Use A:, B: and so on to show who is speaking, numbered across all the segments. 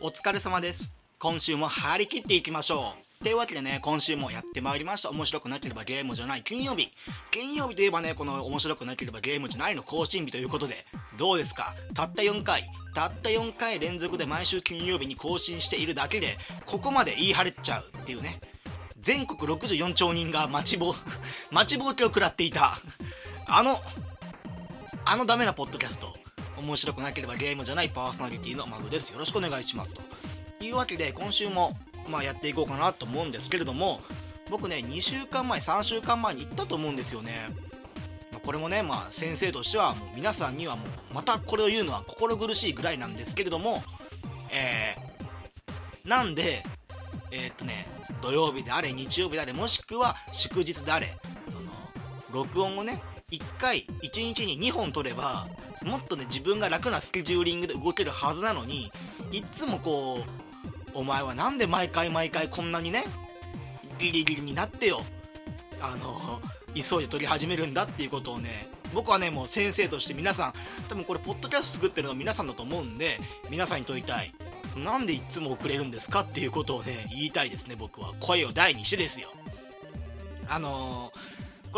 A: お疲れ様です。今週も張り切っていきましょう。というわけでね今週もやってまいりました。面白くなければゲームじゃない。金曜日。金曜日といえばねこの面白くなければゲームじゃないの。更新日ということで。どうですか？たった4回。たった4回連続で毎週金曜日に更新しているだけでここまで言い張れちゃうっていうね。全国64兆人が待ちぼう 待ちぼうけを食らっていた。あのあのダメなポッドキャスト。面白くなければゲームじゃないパーソナリティのマグです。よろしくお願いしますと。いうわけで今週もまあやっていこうかなと思うんですけれども僕ね2週間前3週間前に行ったと思うんですよね。これもねまあ先生としてはもう皆さんにはもうまたこれを言うのは心苦しいぐらいなんですけれどもえー、なんでえー、っとね土曜日であれ日曜日であれもしくは祝日であれその録音をね1回1日に2本取ればもっとね自分が楽なスケジューリングで動けるはずなのにいつもこうお前は何で毎回毎回こんなにねギリギリになってよあの急いで撮り始めるんだっていうことをね僕はねもう先生として皆さん多分これポッドキャスト作ってるの皆さんだと思うんで皆さんに問いたい。なんでいつも遅れるんですかっていうことをね言いたいですね僕は。声を大にしてですよ。あのー、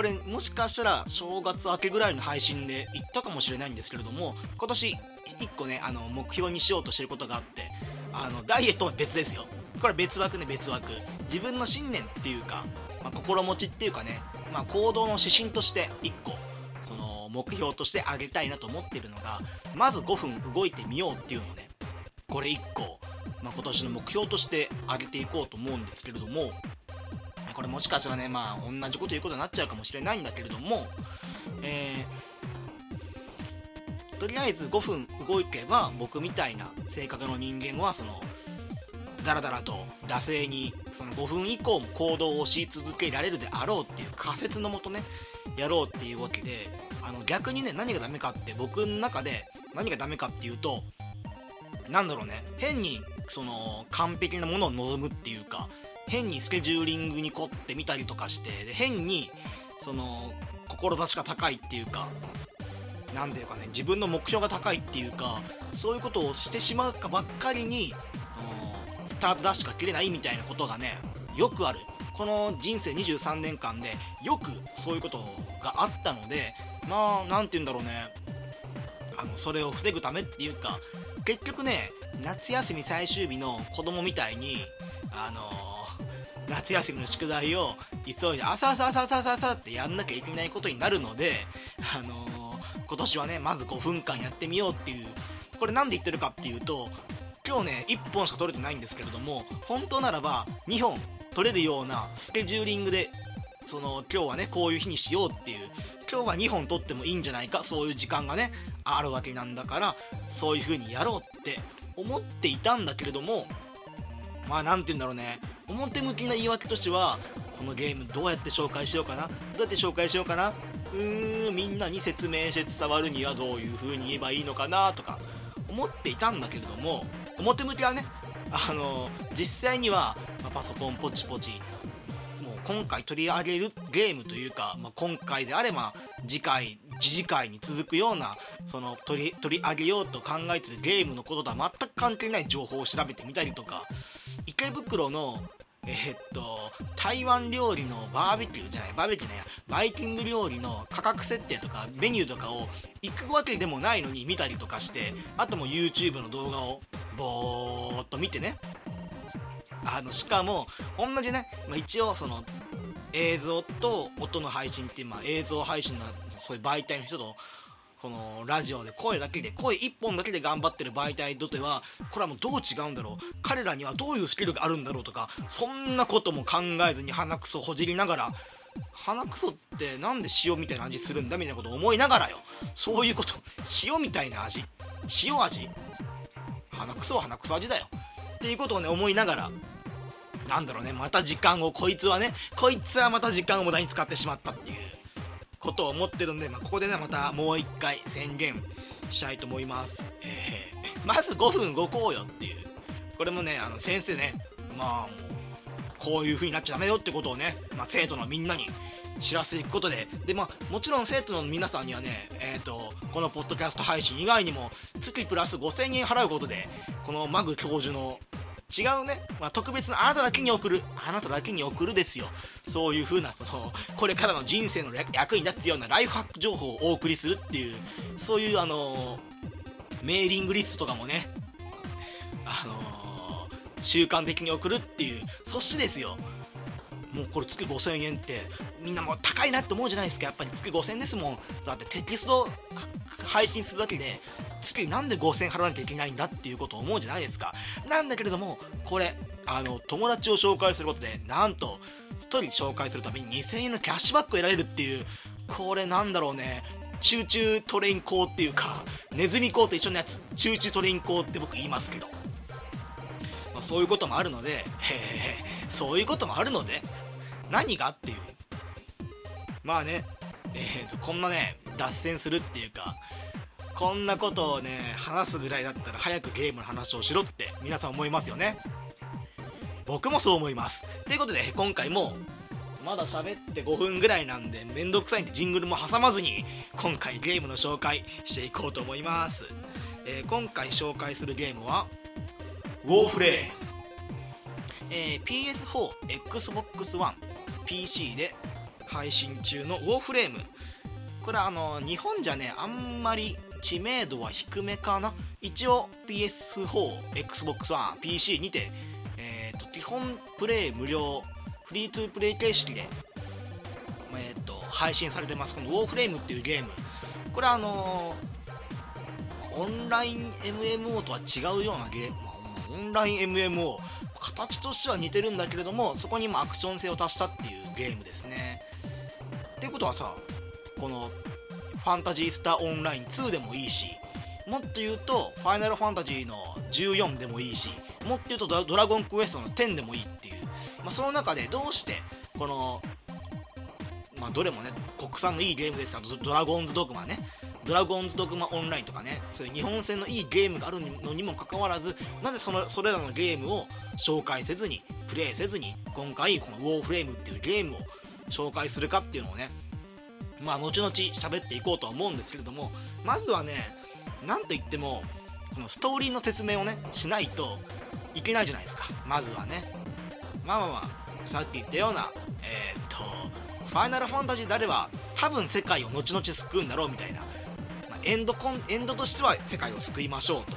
A: これもしかしたら正月明けぐらいの配信で言ったかもしれないんですけれども今年1個ねあの目標にしようとしてることがあってあのダイエットは別ですよ。これ別枠ね別枠。自分の信念っていうか、まあ、心持ちっていうかね、まあ、行動の指針として1個その目標としてあげたいなと思ってるのがまず5分動いてみようっていうのをね。これ1個、まあ、今年の目標としてあげていこうと思うんですけれどもこれもしかしたらねまあ同じこと言うことになっちゃうかもしれないんだけれどもえー、とりあえず5分動けば僕みたいな性格の人間はそのダラダラと惰性にその5分以降も行動をし続けられるであろうっていう仮説のもとねやろうっていうわけであの逆にね何がダメかって僕の中で何がダメかっていうとなんだろうね変にその完璧なものを望むっていうか変にスケジューリングに凝ってみたりとかしてで変にその志が高いっていうか何ていうかね自分の目標が高いっていうかそういうことをしてしまうかばっかりにスタートダッシュが切れないみたいなことがねよくある。この人生23年間でよくそういうことがあったのでまあ何て言うんだろうねあのそれを防ぐためっていうか結局ね夏休み最終日の子供みたいにあの、夏休みの宿題を急いで朝朝朝朝朝朝ってやんなきゃいけないことになるのであのー、今年はねまず5分間やってみようっていうこれ何で言ってるかっていうと今日ね1本しか取れてないんですけれども本当ならば2本取れるようなスケジューリングでその今日はねこういう日にしようっていう今日は2本取ってもいいんじゃないかそういう時間がねあるわけなんだからそういう風にやろうって思っていたんだけれどもまあ何て言うんだろうね。表向きな言い訳としてはこのゲームどうやって紹介しようかな？どうやって紹介しようかな？うーんみんなに説明して伝わるにはどういう風に言えばいいのかなとか思っていたんだけれども表向きはねあの実際には、ま、パソコンポチポチもう今回取り上げるゲームというか、まあ、今回であれば次回次次回に続くようなその取り取り上げようと考えてるゲームのこととは全く関係ない情報を調べてみたりとか池袋のえー、っと台湾料理のバーベキューじゃないバーベキューねバイキング料理の価格設定とかメニューとかを行くわけでもないのに見たりとかしてあとも YouTube の動画をぼーっと見てね。あのしかも同じね、まあ、一応その映像と音の配信っていう、まあ、映像配信のそういう媒体の人とこのラジオで声だけで声1本だけで頑張ってる媒体とてはこれはもうどう違うんだろう。彼らにはどういうスキルがあるんだろうとかそんなことも考えずに鼻くそほじりながら鼻くそってなんで塩みたいな味するんだみたいなことを思いながらよ。そういうこと塩みたいな味。塩味。鼻くそは鼻くそ味だよ。っていうことをね思いながらなんだろうねまた時間をこいつはねこいつはまた時間を無駄に使ってしまったっていう。ことを思ってるんで、まあ、ここでねまたもう一回宣言したいと思います、えー、まず5分動こうよっていう。これもねあの先生ねまあもうこういう風になっちゃダメよってことをね、まあ、生徒のみんなに知らせていくことで。で、まあ、もちろん生徒の皆さんにはね、えーと、このポッドキャスト配信以外にも月プラス5000円払うことでこのマグ教授の違うね、まあ、特別なあなただけに送る。あなただけに送るですよ。そういう風なそのこれからの人生の役に立つようなライフハック情報をお送りするっていうそういうあのメーリングリストとかもねあの習慣的に送るっていうそしてですよ。もうこれ月5000円ってみんなもう高いなって思うじゃないですか。やっぱり月5000円ですもん。だってテキスト配信するだけで月なんで5000円払わなきゃいけないんだっていうことを思うじゃないですか。なんだけれどもこれあの友達を紹介することでなんと1人紹介するために2000円のキャッシュバックを得られるっていうこれなんだろうね。チューチュートレイン講っていうかネズミ講と一緒のやつ。チューチュートレイン講って僕言いますけど、まあ、そういうこともあるので、えー、そういうこともあるので何がっていう。まあねえーと、こんなね脱線するっていうかこんなことをね話すぐらいだったら早くゲームの話をしろって皆さん思いますよね。僕もそう思います。ということで今回もまだ喋って5分ぐらいなんでめんどくさいんでジングルも挟まずに今回ゲームの紹介していこうと思います、えー、今回紹介するゲームはウォーフレーム、えー、PS4、Xbox One、PC で配信中のウォーフレーム。これはあの日本じゃねあんまり知名度は低めかな。一応 PS4、Xbox One、PC にて、えーと、基本プレイ無料フリートゥープレイ形式で、えーと、配信されてます。このウォーフレームっていうゲーム。これはあのー、オンライン MMO とは違うようなゲームオンライン MMO 形としては似てるんだけれどもそこにもアクション性を足したっていうゲームですね。っていうことはさこのファンタジースターオンライン2でもいいしもっと言うとファイナルファンタジーの14でもいいしもっと言うとドラゴンクエストの10でもいいっていう、まあ、その中でどうしてこのまあどれもね国産のいいゲームですよ。ドラゴンズドグマね。ドラゴンズドグマオンラインとかねそういう日本戦のいいゲームがあるのにもかかわらずなぜそのそれらのゲームを紹介せずにプレイせずに今回このウォーフレームっていうゲームを紹介するかっていうのをねまあ後々喋っていこうとは思うんですけれどもまずはね何と言ってもこのストーリーの説明をねしないといけないじゃないですか。まずはね。まあまあまあさっき言ったようなえー、っとファイナルファンタジーであれば多分世界を後々救うんだろうみたいな、エンドコンエンドとしては世界を救いましょうと、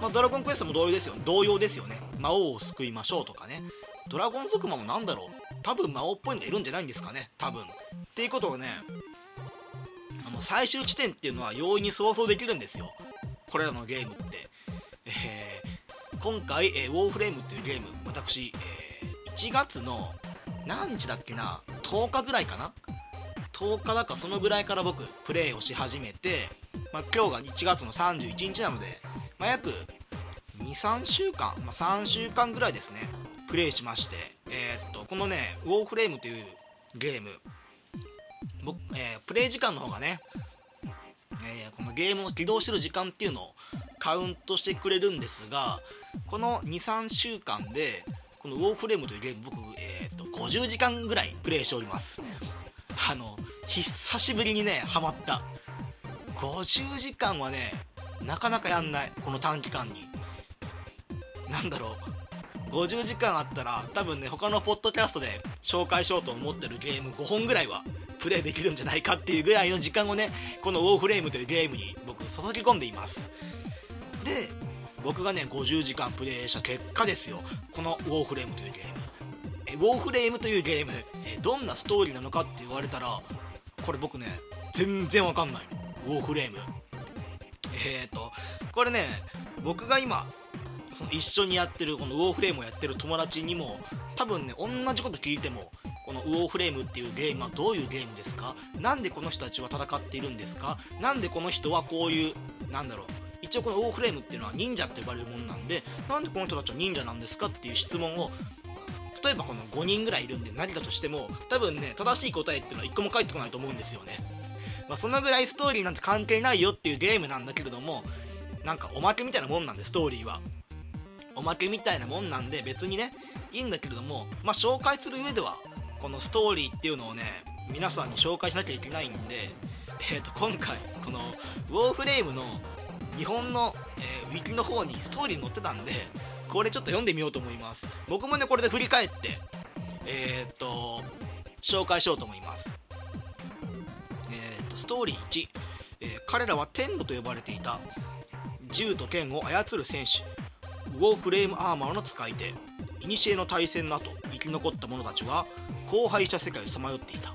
A: まあ、ドラゴンクエストも同様ですよ同様ですよね。魔王を救いましょうとかね。ドラゴン族魔も何だろう。多分魔王っぽいのがいるんじゃないんですかね。多分。っていうことをねあの最終地点っていうのは容易に想像できるんですよ。これらのゲームって、えー、今回、えー、ウォーフレームっていうゲーム。私、えー、1月の何日だっけな？10日ぐらいかな？10日だかそのぐらいから僕プレイをし始めて、まあ、今日が1月の31日なので、まあ、約23週間、まあ、3週間ぐらいですねプレイしまして、えー、っとこのねウォーフレームというゲーム僕、えー、プレイ時間の方がね、えー、このゲームを起動してる時間っていうのをカウントしてくれるんですがこの23週間でこのウォーフレームというゲーム僕、えーと、50時間ぐらいプレイしております。あの久しぶりにねハマった50時間はねなかなかやんない。この短期間に。なんだろう。50時間あったら多分ね他のポッドキャストで紹介しようと思ってるゲーム5本ぐらいはプレイできるんじゃないかっていうぐらいの時間をねこのウォーフレームというゲームに僕注ぎ込んでいます。で僕がね50時間プレイした結果ですよ。このウォーフレームというゲーム。えウォーフレームというゲームえどんなストーリーなのかって言われたらこれ僕ね全然わかんないウォーフレーム。えっ、ー、とこれね僕が今その一緒にやってるこのウォーフレームをやってる友達にも多分ね同じこと聞いてもこのウォーフレームっていうゲームはどういうゲームですか？何でこの人たちは戦っているんですか？何でこの人はこういうなんだろう一応このウォーフレームっていうのは忍者って呼ばれるものなんでなんでこの人たちは忍者なんですか？っていう質問を例えばこの5人ぐらいいるんで何かとしても多分ね正しい答えっていうのは1個も返ってこないと思うんですよね。まあ、そのぐらいストーリーなんて関係ないよっていうゲームなんだけれどもなんかおまけみたいなもんなんでストーリーは。おまけみたいなもんなんで別にねいいんだけれどもまあ紹介する上ではこのストーリーっていうのをね皆さんに紹介しなきゃいけないんで、えー、と今回このウォーフレームの日本の、えー、ウィキの方にストーリー載ってたんでこれちょっと読んでみようと思います。僕もねこれで振り返ってえっ、と紹介しようと思います、ストーリー1、えー、彼らは天度と呼ばれていた。銃と剣を操る戦士ウォーフレームアーマーの使い手。古の対戦の後生き残った者たちは荒廃した世界をさまよっていた。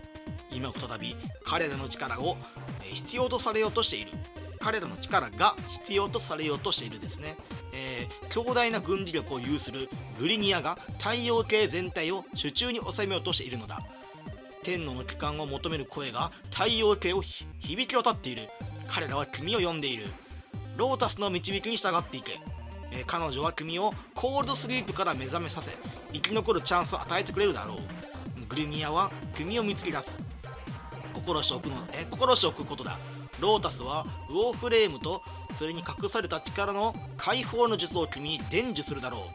A: 今再び彼らの力を必要とされようとしている。彼らの力が必要とされようとしているですね、えー、強大な軍事力を有するグリニアが太陽系全体を手中に収めようとしているのだ。天皇の帰還を求める声が太陽系を響き渡っている。彼らは君を呼んでいる。ロータスの導きに従っていけ、えー、彼女は君をコールドスリープから目覚めさせ生き残るチャンスを与えてくれるだろう。グリニアは君を見つけ出す。心しておくのえ心しておくことだ。ロータスはウォーフレームとそれに隠された力の解放の術を君に伝授するだろ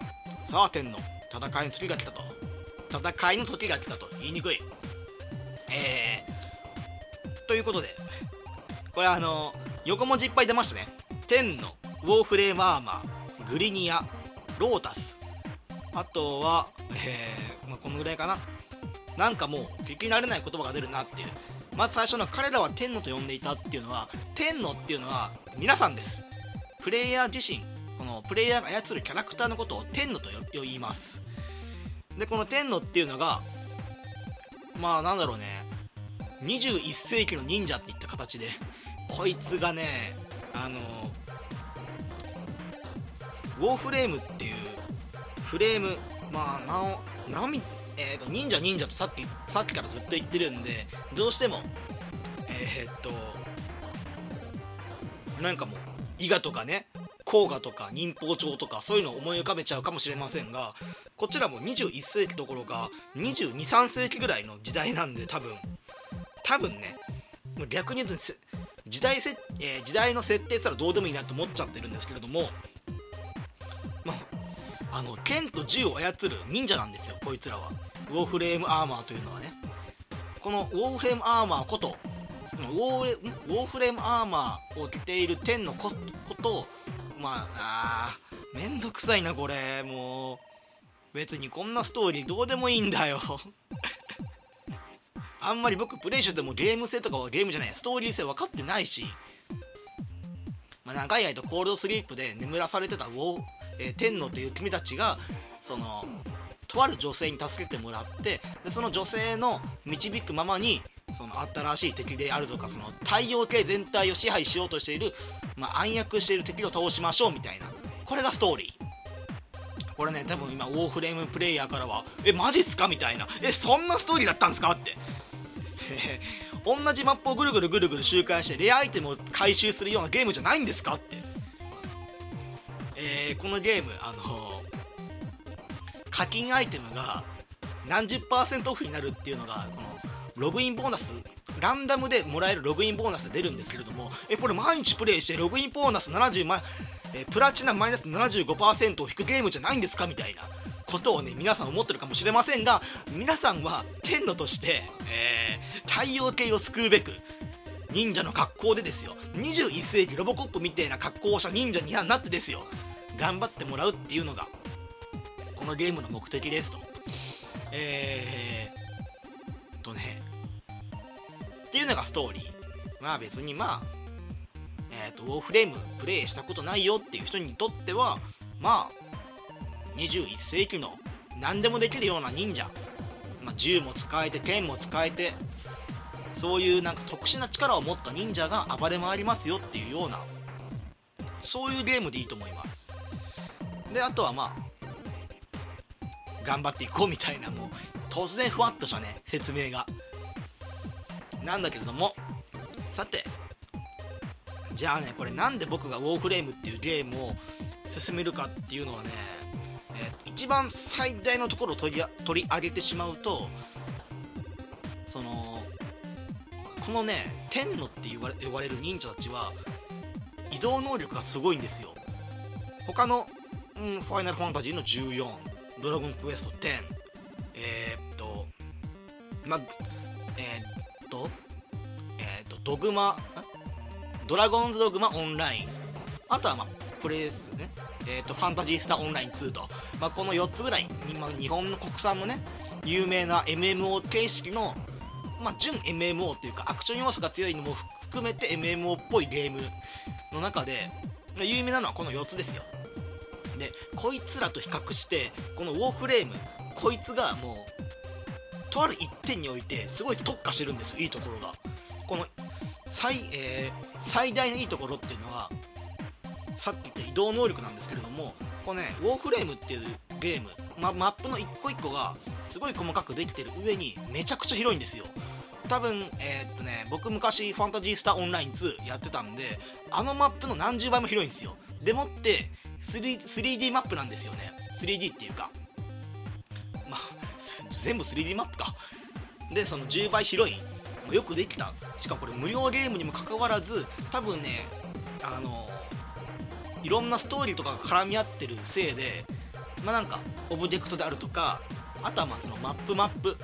A: う。さあ天の戦いの時が来たと。戦いの時が来たと言いにくい。えー、ということでこれあの横文字いっぱい出ましたね。天のウォーフレームアーマーグリニアロータス。あとは、えーまあ、このぐらいかな。なんかもう聞き慣れない言葉が出るなっていう。まず最初の彼らは天のと呼んでいたっていうのは天のっていうのは皆さんです。プレイヤー自身このプレイヤーが操るキャラクターのことを天のと呼びます。でこの天のっていうのがまあなんだろうね。21世紀の忍者っていった形でこいつがねあのウォーフレームっていうフレームまあななみえーと、忍者忍者とさっきさっきからずっと言ってるんでどうしてもえー、っとなんかもう伊賀とかね甲賀とか忍法帳とかそういうのを思い浮かべちゃうかもしれませんがこちらも21世紀どころか223世紀ぐらいの時代なんで多分多分ね逆に言うと時代せ、えー、時代の設定ったらどうでもいいなと思っちゃってるんですけれどもまあの剣と銃を操る忍者なんですよこいつらは。ウォーフレームアーマーというのはね。このウォーフレームアーマーことウォーレウォーフレームアーマーを着ている天のことをまああめんどくさいなこれもう。別にこんなストーリーどうでもいいんだよ。あんまり僕プレイしてもゲーム性とかはゲームじゃないストーリー性分かってないし、まあ、長い間コールドスリープで眠らされてたウォー、えー、天皇という君たちがそのとある女性に助けてもらってでその女性の導くままにその新しい敵であるとかその太陽系全体を支配しようとしている、まあ、暗躍している敵を倒しましょうみたいな。これがストーリー。これね多分今ウォーフレームプレイヤーからはえマジっすかみたいな。えそんなストーリーだったんですかって。同じマップをぐるぐるぐるぐる周回してレアアイテムを回収するようなゲームじゃないんですかって。えー、このゲームあの課金アイテムが何十パーセントオフになるっていうのがこのログインボーナスランダムでもらえるログインボーナスで出るんですけれどもえこれ毎日プレイしてログインボーナス70万えプラチナマイナス75%を引くゲームじゃないんですかみたいなことをね皆さん思ってるかもしれませんが皆さんは天のとして、えー、太陽系を救うべく忍者の格好でですよ。21世紀ロボコップみたいな格好をした忍者になってですよ。頑張ってもらうっていうのがこのゲームの目的ですと。えー、とねっていうのがストーリー。まあ別にまあえっ、ー、とウォーフレームプレイしたことないよっていう人にとってはまあ21世紀の何でもできるような忍者、まあ、銃も使えて剣も使えてそういうなんか特殊な力を持った忍者が暴れ回りますよっていうようなそういうゲームでいいと思います。であとはまあ頑張っていこうみたいなもう突然ふわっとしたね説明が。なんだけれども。さて。じゃあねこれなんで僕がウォーフレームっていうゲームを進めるかっていうのはね、えー、一番最大のところを取り取り上げてしまうとそのこのね天のって言われ呼ばれる忍者たちは移動能力がすごいんですよ。他の、うん、ファイナルファンタジーの14ドラゴンクエスト10えー、っとまえっと、えっとドグマドラゴンズドグマオンライン。あとはまあプレイスね。えーと、ファンタジースターオンライン2と、まあ、この4つぐらい、まあ、日本の国産のね有名な MMO 形式の、まあ、純 MMO っていうかアクション要素が強いのも含めて MMO っぽいゲームの中で、有名なのはこの4つですよ。でこいつらと比較してこのウォーフレームこいつがもうとある一点においてすごい特化してるんですよいいところが。この最,、えー、最大のいいところっていうのはさっき言った移動能力なんですけれどもこのねウォーフレームっていうゲーム、ま、マップの一個一個がすごい細かくできてる上にめちゃくちゃ広いんですよ。多分えー、っとね僕昔ファンタジースターオンライン2やってたんであのマップの何十倍も広いんですよ。でもって 3D マップなんですよね。3D っていうか。全部 3D マップか。でその10倍広い。よくできた。しかもこれ無料ゲームにもかかわらず多分ねあのいろんなストーリーとかが絡み合ってるせいでまあなんかオブジェクトであるとかあとはまあそのマップマップ。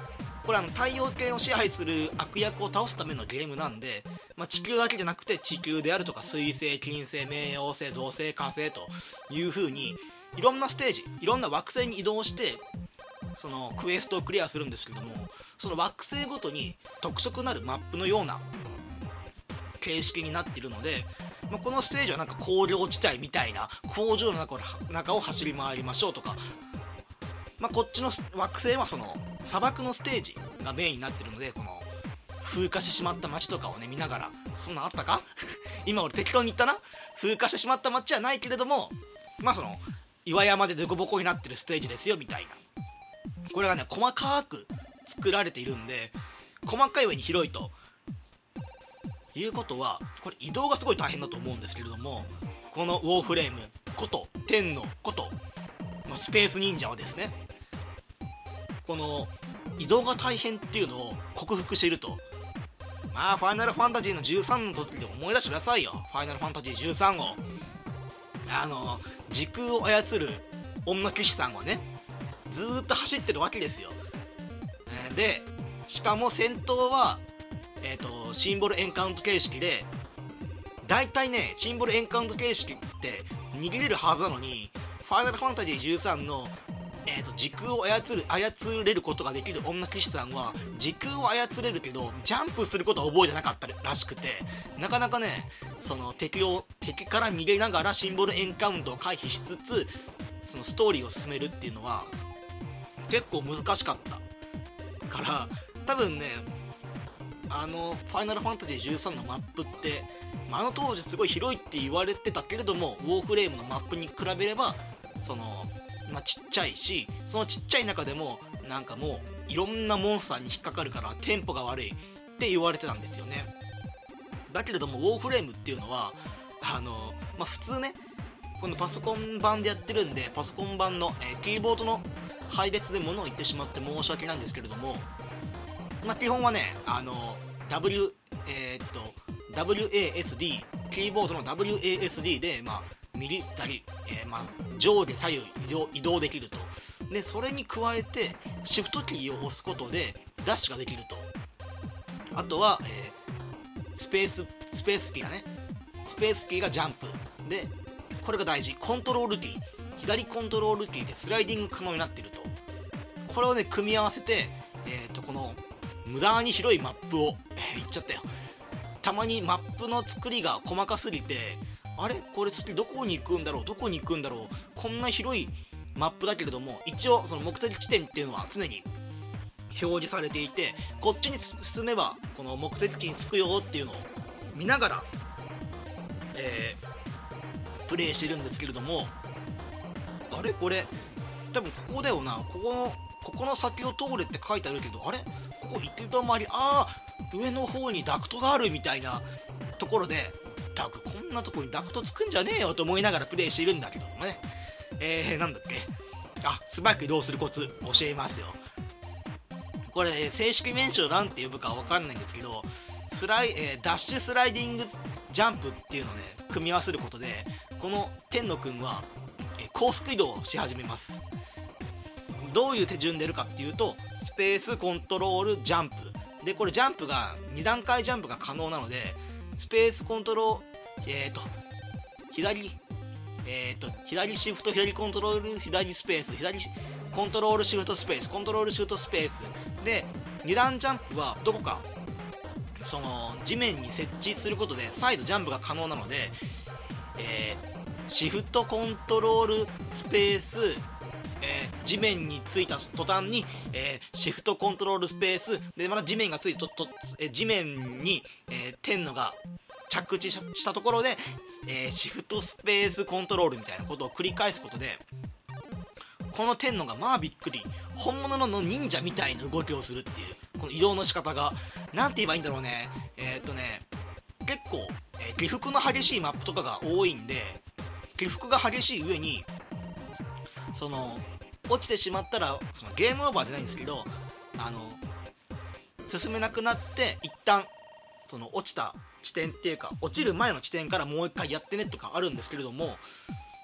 A: これあの太陽系を支配する悪役を倒すためのゲームなんで、まあ、地球だけじゃなくて地球であるとか水星金星冥王星土星火星という風にいろんなステージいろんな惑星に移動してそのクエストをクリアするんですけどもその惑星ごとに特色なるマップのような形式になっているのでまあ、このステージはなんか工業地帯みたいな工場の中中を走り回りましょうとか、まあ、こっちの惑星はその砂漠のステージがメインになってるのでこの風化してしまった街とかをね見ながらそんなんあったか？今俺適当に言ったな？風化してしまった街はないけれどもまあその岩山でデコボコになってるステージですよみたいな。これがね細かく作られているんで細かい上に広いということはこれ移動がすごい大変だと思うんですけれどもこのウォーフレームこと天のことスペース忍者はですねこの移動が大変っていうのを克服していると。まあファイナルファンタジーの13の時で思い出してくださいよ。ファイナルファンタジー13を。あの時空を操る女騎士さんはねずっと走ってるわけですよ。でしかも戦闘はえーと、シンボルエンカウント形式で大体ねシンボルエンカウント形式って逃げれるはずなのにファイナルファンタジー13の、えーと、時空を操る操れることができる女騎士さんは時空を操れるけどジャンプすることは覚えてなかったらしくてなかなかねその敵を敵から逃げながらシンボルエンカウントを回避しつつそのストーリーを進めるっていうのは結構難しかった。から多分ねあの「ファイナルファンタジー13」のマップって、まあ、あの当時すごい広いって言われてたけれどもウォーフレームのマップに比べればその、まあ、ちっちゃいしそのちっちゃい中でもなんかもういろんなモンスターに引っかかるからテンポが悪いって言われてたんですよね。だけれどもウォーフレームっていうのはあの、まあ、普通ねこのパソコン版でやってるんでパソコン版の、えー、キーボードの配列で物を言ってしまって申し訳ないんですけれどもまあ、基本はね、あの、W、えー、っと、WASD、キーボードの WASD で、まあ、右左、えー、まあ、上下左右移動移動できると。で、それに加えて、シフトキーを押すことで、ダッシュができると。あとは、えー、スペース、スペースキーがね、スペースキーがジャンプ。で、これが大事。コントロールキー。左コントロールキーでスライディング可能になっていると。これをね、組み合わせて、えっ、ー、と、この無駄に広いマップを、えー、言っちゃったよ。たまにマップの作りが細かすぎてあれ？これ次どこに行くんだろう？どこに行くんだろう？こんな広いマップだけれども一応その目的地点っていうのは常に表示されていてこっちに進めばこの目的地に着くよっていうのを見ながら、えー、プレイしてるんですけれどもあれ？これ？多分ここだよな。ここのここの先を通れって書いてあるけどあれ？ここ行き止まりああ上の方にダクトがあるみたいなところでダクこんなとこにダクトつくんじゃねえよと思いながらプレイしているんだけどもね。えー、なんだっけ？あ素早く移動するコツ教えますよ。これ正式名称なんて呼ぶかわかんないんですけどスライ、えー、ダッシュスライディングジャンプっていうのをね組み合わせることでこの天野くんは、えー、高速移動し始めます。どういう手順でるかっていうとスペースコントロールジャンプ。でこれジャンプが2段階ジャンプが可能なのでスペースコントロールえっ、ー、と左えっ、ー、と左シフト左コントロール左スペース左コントロールシフトスペースコントロールシフトスペース。で2段ジャンプはどこかその地面に設置することで再度ジャンプが可能なので、えー、シフトコントロールスペース、えー、地面についた途端に、えー、シフトコントロールスペースでまた地面がついてとと、え地面に、え天のが着地したところで、えシフトスペースコントロールみたいなことを繰り返すことでこの天のがまあびっくり本物の忍者みたいな動きをするっていうこの移動の仕方が何て言えばいいんだろうね。えー、っとね結構、えー、起伏の激しいマップとかが多いんで起伏が激しい上にその落ちてしまったらそのゲームオーバーじゃないんですけどあの進めなくなって一旦その落ちた地点っていうか落ちる前の地点からもう一回やってねとかあるんですけれども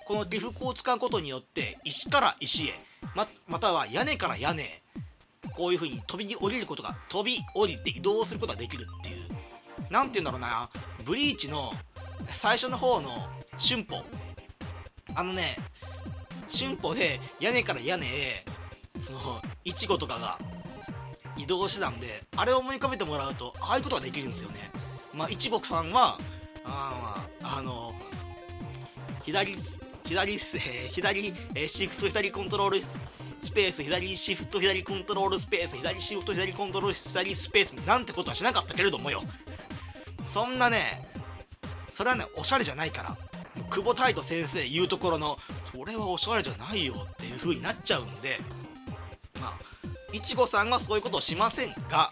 A: この起伏を使うことによって石から石へままたは屋根から屋根へこういう風に飛び降りることが飛び降りて移動することができるっていう何て言うんだろうなブリーチの最初の方の春歩。あのね春歩で屋根から屋根へそのいちごとかが移動してたんであれを思い浮かべてもらうとああいうことができるんですよね。まあいちごさんはああの左左、えー、左、えー、シフト左コントロールスペース左シフト左コントロールスペース左シフト左コントロール左スペースなんてことはしなかったけれどもよ。そんなねそれはねおしゃれじゃないから。久保太斗先生言うところのそれはおしゃれじゃないよっていう風になっちゃうんでまあいちごさんはそういうことをしませんが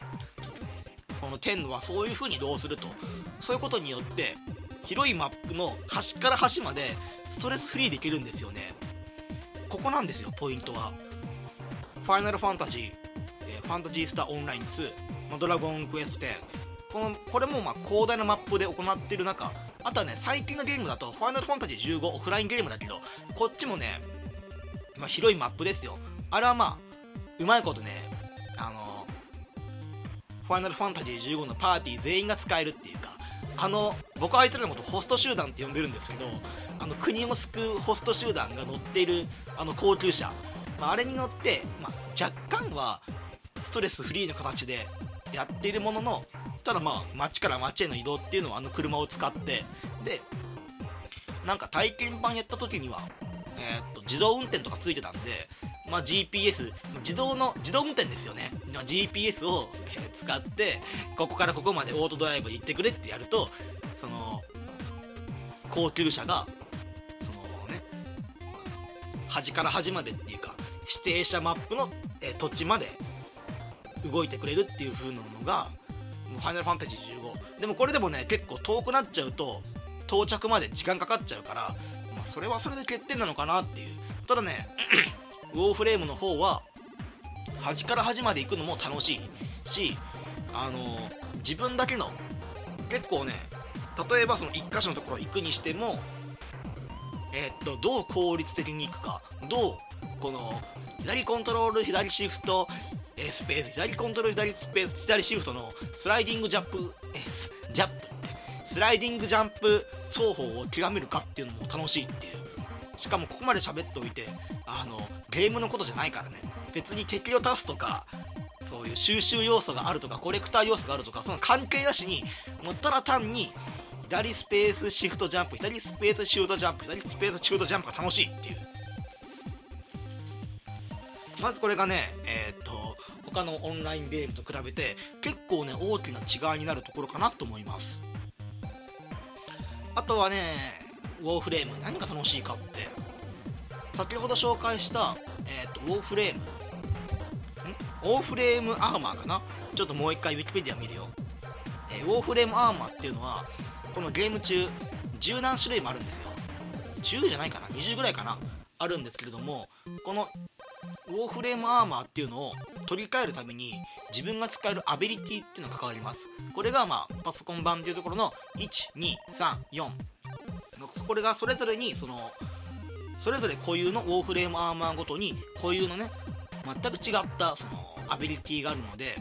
A: この天はそういう風に移動すると。そういうことによって広いマップの端から端までストレスフリーできるんですよね。ここなんですよポイントは。ファイナルファンタジー、えファンタジースターオンライン2、まドラゴンクエスト10このこれもま広大なマップで行ってる中あとはね最近のゲームだとファイナルファンタジー15オフラインゲームだけどこっちもね、まあ、広いマップですよ。あれはまあうまいことねあのファイナルファンタジー15のパーティー全員が使えるっていうかあの僕はあいつらのことホスト集団って呼んでるんですけどあの国を救うホスト集団が乗っているあの高級車、まあ、あれに乗って、まあ、若干はストレスフリーの形でやっているもののただまあ街から街への移動っていうのはあの車を使ってでなんか体験版やった時には、えー、っと自動運転とかついてたんでまあ、GPS 自動の自動運転ですよね。GPS を使ってここからここまでオートドライブ行ってくれってやるとその高級車がそのね端から端までっていうか指定したマップの、え土地まで動いてくれるっていう風なのがファイナルファンタジー15でもこれでもね結構遠くなっちゃうと到着まで時間かかっちゃうから、まあ、それはそれで欠点なのかなっていう。ただね ウォーフレームの方は端から端まで行くのも楽しいしあの自分だけの結構ね例えばその1箇所のところ行くにしてもえー、っとどう効率的に行くかどうこの左コントロール左シフトえスペース左コントロール左スペース左シフトのスライディングジャンプえジャンプスライディングジャンプ双方を極めるかっていうのも楽しいっていう。しかもここまで喋っておいてあのゲームのことじゃないからね。別に敵を足すとかそういう収集要素があるとかコレクター要素があるとかその関係なしにもうただ単に左スペースシフトジャンプ左スペースシュートジャンプ左スペースシュートジャンプが楽しいっていう。まずこれがねえー、っと他のオンラインゲームと比べて結構ね大きな違いになるところかなと思います。あとはねウォーフレーム何が楽しいかって。先ほど紹介した、えーと、ウォーフレーム。ん？ウォーフレームアーマーかな？ちょっともう一回ウィキペディア見るよ、えー、ウォーフレームアーマーっていうのはこのゲーム中十何種類もあるんですよ。10じゃないかな？20ぐらいかな？あるんですけれどもこのウォーフレームアーマーっていうのを取り替えるために自分が使えるアビリティっていうのが関わります。これがまあパソコン版っていうところの1234これがそれぞれにそのそれぞれ固有のウォーフレームアーマーごとに固有のね全く違ったそのアビリティがあるので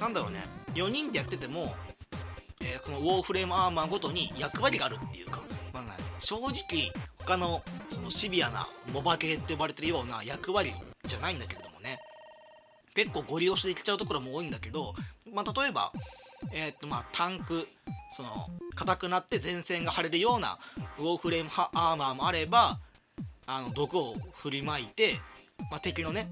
A: なんだろうね。4人でやってても、えー、このウォーフレームアーマーごとに役割があるっていうか、まあ、正直他のそのシビアなモバ系って呼ばれてるような役割じゃないんだけれどもね。結構ゴリ押しできちゃうところも多いんだけど、まあ、例えば、えー、っとまあタンクその硬くなって前線が張れるようなウォーフレームアーマーもあればあの毒を振りまいて、まあ、敵のね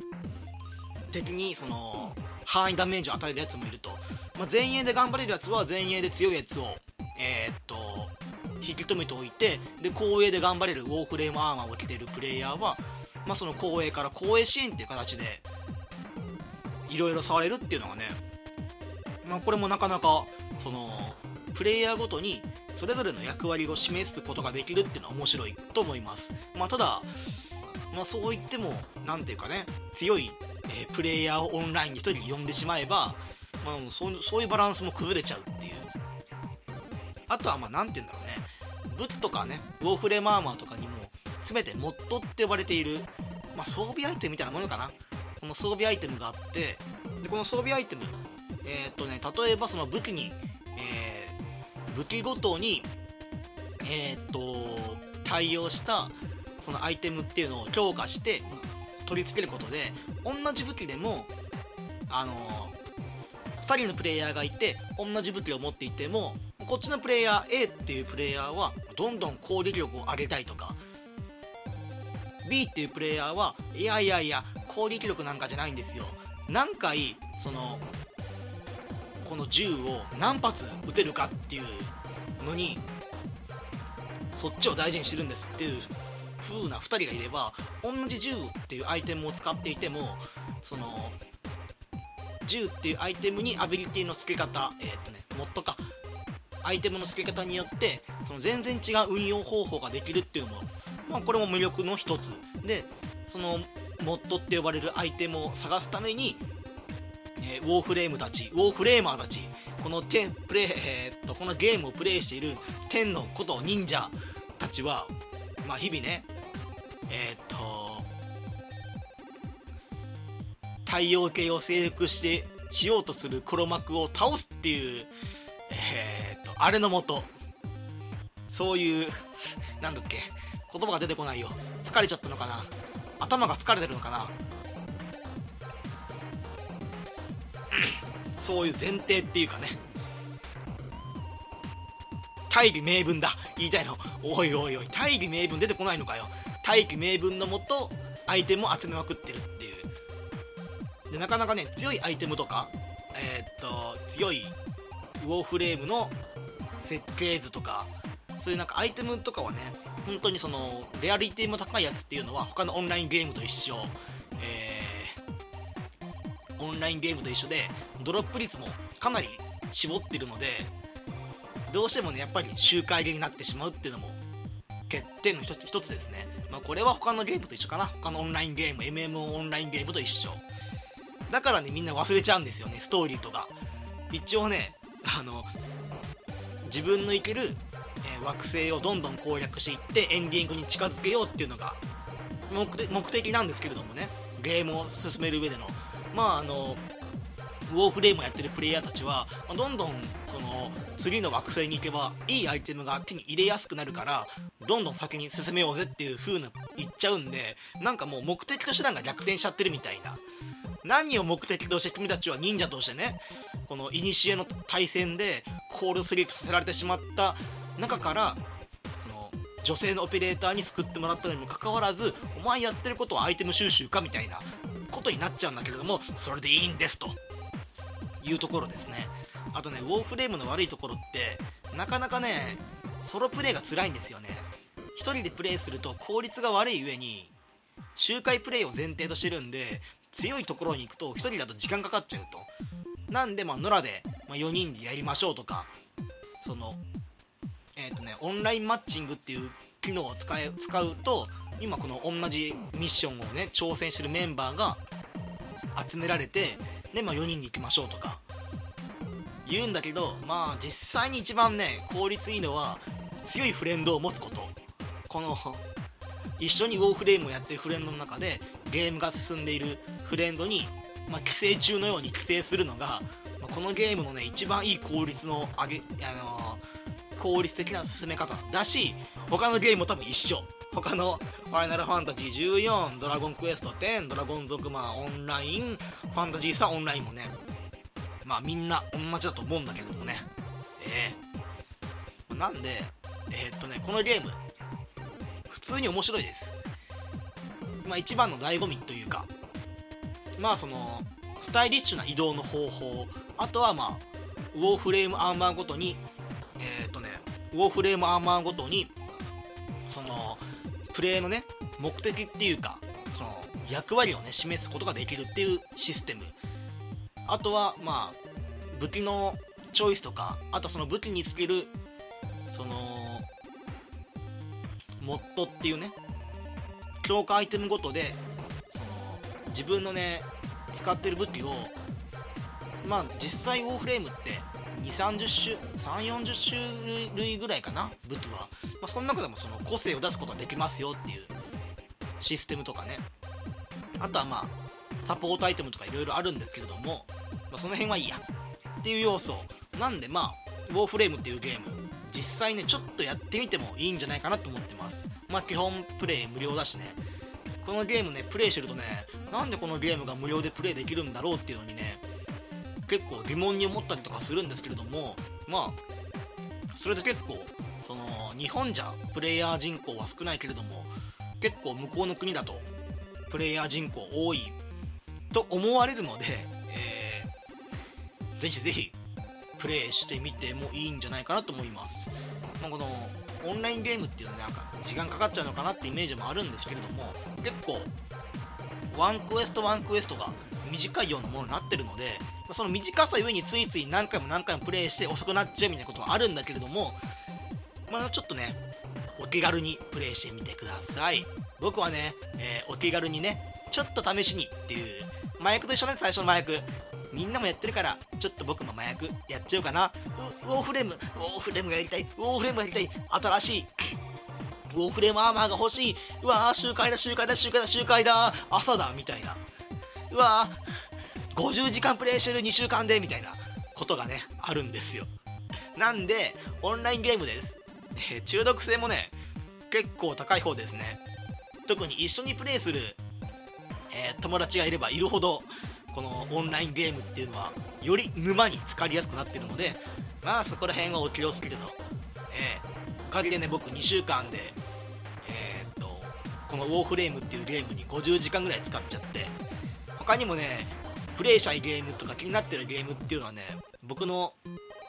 A: 敵にその範囲ダメージを与えるやつもいると、まあ、前衛で頑張れるやつは前衛で強いやつをえー、っと引き止めておいてで後衛で頑張れるウォーフレームアーマーを着ているプレイヤーは、まあ、その後衛から後衛支援っていう形でいろいろ触れるっていうのがね、まあ、これもなかなかそのプレイヤーごとにそれぞれの役割を示すことができるっていうのは面白いと思います、まあ、ただ、まあ、そう言っても何ていうかね強い、えー、プレイヤーをオンラインに1人呼んでしまえば、まあ、そうそういうバランスも崩れちゃうっていう。あとはまあ何て言うんだろうね。武器とかねウォーフレームアーマーとかにも全てモッドって呼ばれている、まあ、装備アイテムみたいなものかな。この装備アイテムがあってでこの装備アイテムえー、っとね例えばその武器に、えー、武器ごとにえー、っと対応したそのアイテムっていうのを強化して取り付けることで同じ武器でもあの2人のプレイヤーがいて同じ武器を持っていてもこっちのプレイヤー A っていうプレイヤーはどんどん攻撃力を上げたいとか。B っていうプレイヤーはいやいやいや攻撃力なんかじゃないんですよ。何回そのこの銃を何発撃てるかっていうのにそっちを大事にしてるんですっていう風な2人がいれば同じ銃っていうアイテムを使っていてもその銃っていうアイテムにアビリティの付け方えー、っとねモッドかアイテムの付け方によってその全然違う運用方法ができるっていうのも、まあ、これも魅力の一つ。でそのモッドって呼ばれるアイテムを探すために、えー、ウォーフレームたちウォーフレーマーたちこのテプレイ、えー、っとこのゲームをプレイしている天のこと忍者たちは、まあ、日々ねえー、っと太陽系を征服してしようとする黒幕を倒すっていう、とあれのもと。そういうなんだっけ。言葉が出てこないよ。疲れちゃったのかな。頭が疲れてるのかな。そういう前提っていうかね。大義名分だ。言いたいの。おいおいおい。大義名分出てこないのかよ。大義名分のもとアイテムを集めまくってるっていう。でなかなかね強いアイテムとかえー、っと強いウォーフレームの設計図とかそういうなんかアイテムとかはね本当にそのレアリティも高いやつっていうのは他のオンラインゲームと一緒、えー、オンラインゲームと一緒でドロップ率もかなり絞ってるのでどうしてもねやっぱり周回ゲになってしまうっていうのも欠点の一つ一つですね、まあ、これは他のゲームと一緒かな。他のオンラインゲーム MMO オンラインゲームと一緒。だからねみんな忘れちゃうんですよねストーリーとか。一応ねあの自分の行ける、え、惑星をどんどん攻略していってエンディングに近づけようっていうのが目的なんですけれどもね。ゲームを進める上での。まああのウォーフレームをやってるプレイヤーたちは、ま、どんどんその次の惑星に行けばいいアイテムが手に入れやすくなるからどんどん先に進めようぜっていう風な言っちゃうんでなんかもう目的と手段が逆転しちゃってるみたいな。何を目的として君たちは忍者としてねこの古の対戦でコールスリープさせられてしまった中からその女性のオペレーターに救ってもらったのにもかかわらずお前やってることはアイテム収集かみたいなことになっちゃうんだけれどもそれでいいんですというところですねあとねウォーフレームの悪いところってなかなかねソロプレイが辛いんですよね1人でプレイすると効率が悪い上に周回プレイを前提としてるんで強いところに行くと1人だと時間かかっちゃうと。なんでまあ野良で、ま、4人でやりましょうとかそのえっ、ー、とねオンラインマッチングっていう機能を使え使うと今この同じミッションをね挑戦してるメンバーが集められてで、まあ、4人で行きましょうとか。言うんだけどまあ実際に一番ね効率いいのは強いフレンドを持つこと。この一緒にウォーフレームをやってるフレンドの中でゲームが進んでいるフレンドに、まあ、寄生虫のように寄生するのが、まあ、このゲームのね一番いい効率の上げあのー、効率的な進め方だし他のゲームも多分一緒。他の「ファイナルファンタジー14」「ドラゴンクエスト10」「ドラゴン族マンオンライン」「ファンタジースターオンライン」もねまあみんな同じだと思うんだけどもね。ええ。ー、なんでえー、っとねこのゲーム普通に面白いです。まあ一番の醍醐味というかまあそのスタイリッシュな移動の方法あとはまあウォーフレームアーマーごとにえっ、とねウォーフレームアーマーごとにそのプレイのね目的っていうかその役割をね示すことができるっていうシステム。あとはまあ武器のチョイスとかあとその武器につけるそのモッドっていうね強化アイテムごとでその自分のね使ってる武器をまあ実際ウォーフレームって230種340種類ぐらいかな武器は、まあ、その中でもその個性を出すことができますよっていうシステムとかねあとはまあサポートアイテムとかいろいろあるんですけれども、まあ、その辺はいいやっていう要素なんでまあウォーフレームっていうゲーム実際ねちょっとやってみてもいいんじゃないかなと思ってます。まあ基本プレイ無料だしね。このゲームねプレイしてるとねなんでこのゲームが無料でプレイできるんだろうっていうのにね結構疑問に思ったりとかするんですけれどもまあそれで結構その日本じゃプレイヤー人口は少ないけれども結構向こうの国だとプレイヤー人口多いと思われるので、えー、ぜひぜひプレイしてみてもいいんじゃないかなと思います、まあ、このオンラインゲームっていうのはなんか時間かかっちゃうのかなってイメージもあるんですけれども結構ワンクエストワンクエストが短いようなものになってるのでその短さゆえについつい何回も何回もプレイして遅くなっちゃうみたいなことはあるんだけれどもまあちょっとねお気軽にプレイしてみてください。僕はね、えー、お気軽にねちょっと試しにっていう麻薬と一緒ね最初の麻薬。みんなもやってるからちょっと僕も麻薬やっちゃおうかな。ウォーフレームウォーフレームがやりたい。ウォーフレームがやりたい。新しい。ウォーフレームアーマーが欲しい。うわー集会だ集会だ集会だ集会だ。朝だみたいな。うわー50時間プレイしてる2週間でみたいな。ことがねあるんですよ。なんでオンラインゲームです、え、中毒性もね結構高い方ですね。特に一緒にプレイする、えー、友達がいればいるほどこのオンラインゲームっていうのはより沼に浸かりやすくなってるのでまあそこら辺はお気をつけてと、えー、おかげでね僕2週間でえー、っとこのウォーフレームっていうゲームに50時間ぐらい使っちゃって他にもねプレイしたいゲームとか気になってるゲームっていうのはね僕の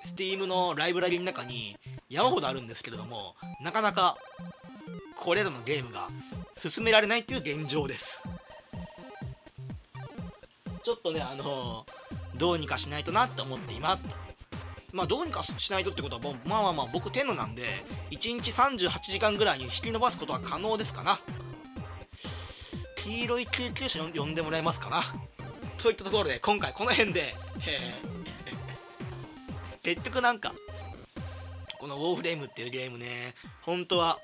A: Steam のライブラリの中に山ほどあるんですけれどもなかなかこれらのゲームが進められないっていう現状です。ちょっとねあの、どうにかしないとなって思っていますまあどうにかしないとってことはまあまあまあ僕テノなんで1日38時間ぐらいに引き延ばすことは可能ですかな。黄色い救急車呼んでもらえますかな。といったところで今回この辺で、え、結局なんかこのウォーフレームっていうゲームね本当は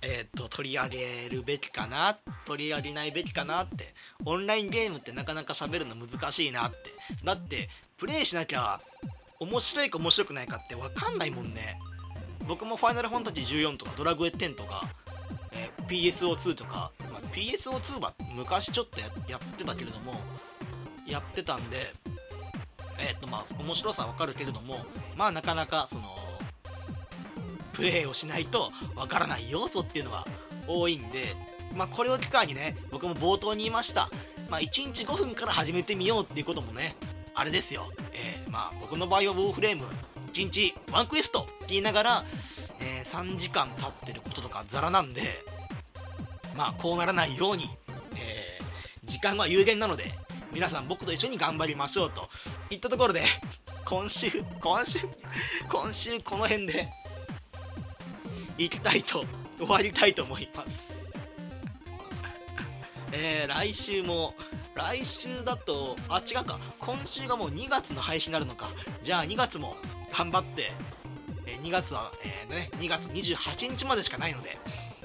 A: えっ、ー、と取り上げるべきかな取り上げないべきかなってオンラインゲームってなかなか喋るの難しいなって。だってプレイしなきゃ面白いか面白くないかって分かんないもんね。僕も「ファイナルファンタジー14」とか「ドラグエ10」とか、えー、PSO2 とか、まあ、PSO2 は昔ちょっとやってたけれどもやってたんでえっ、とまあ面白さは分かるけれどもまあなかなかそのプレイをしないとわからない要素っていうのは多いんで、まあ、これを機会にね僕も冒頭に言いました、まあ、1日5分から始めてみようっていうこともねあれですよ、えー、まあ僕の場合はウォーフレーム1日1クエストって言いながら、えー、3時間経ってることとかザラなんでまあこうならないように、えー、時間は有限なので皆さん僕と一緒に頑張りましょうといったところで今週今週今週この辺で行きたいと終わりたいと思います。えー、来週も来週だとあ違うか。今週がもう2月の配信になるのか。じゃあ2月も頑張って、えー、2月は、えー、ね、2月28日までしかないので、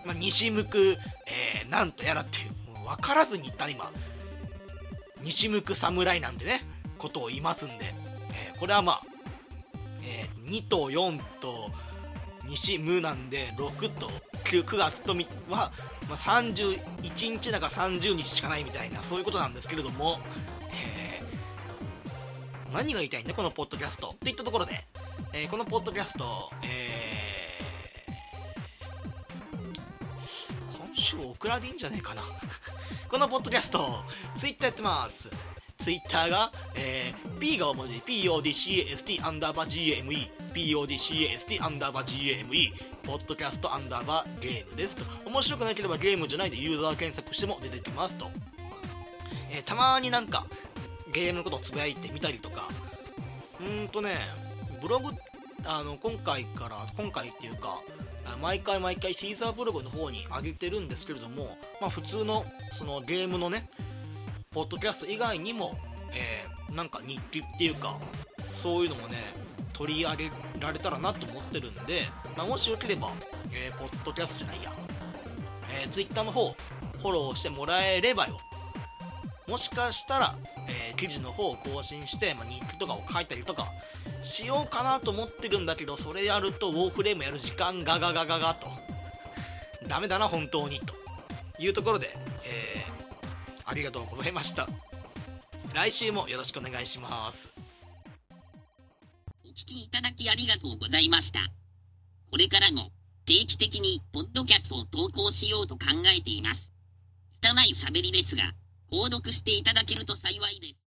A: まあ、西向く、えー、なんとやらっていうもう分からずに言った今。西向く侍なんてねことを言いますんで、えーこれはまあ、えー2と4と西無なんで6と 9, 9月とみは、まあ、31日だか30日しかないみたいなそういうことなんですけれども、えー何が言いたいんだこのポッドキャストっていったところで、えーこのポッドキャスト、えー今週オクラでいいんじゃねえかな。このポッドキャストツイッターやってます。ツイッターが、えー P が大文字、PODCAST アンダーバー GAME、PODCAST アンダーバー GAME、ポッドキャストアンダーバーゲームですと。面白くなければゲームじゃないでユーザー検索しても出てきますと、えーたまになんかゲームのことをつぶやいてみたりとか。うんとねブログあの今回から今回っていうか毎回毎回シーザーブログの方に上げてるんですけれども、まあ、普通のそのゲームのねポッドキャスト以外にも、えーなんか日記っていうかそういうのもね取り上げられたらなと思ってるんで、まあ、もしよければ、えーポッドキャストじゃないや、えー、Twitter の方フォローしてもらえればよ。もしかしたら、えー記事の方を更新して、まあ、日記とかを書いたりとかしようかなと思ってるんだけどそれやるとウォーフレームやる時間ガガガガガと。ダメだな本当に。というところで、えーありがとうございました来週もよろしくお願いします
B: お聞きいただきありがとうございました。これからも定期的にポッドキャストを投稿しようと考えています。拙い喋りですが、購読していただけると幸いです。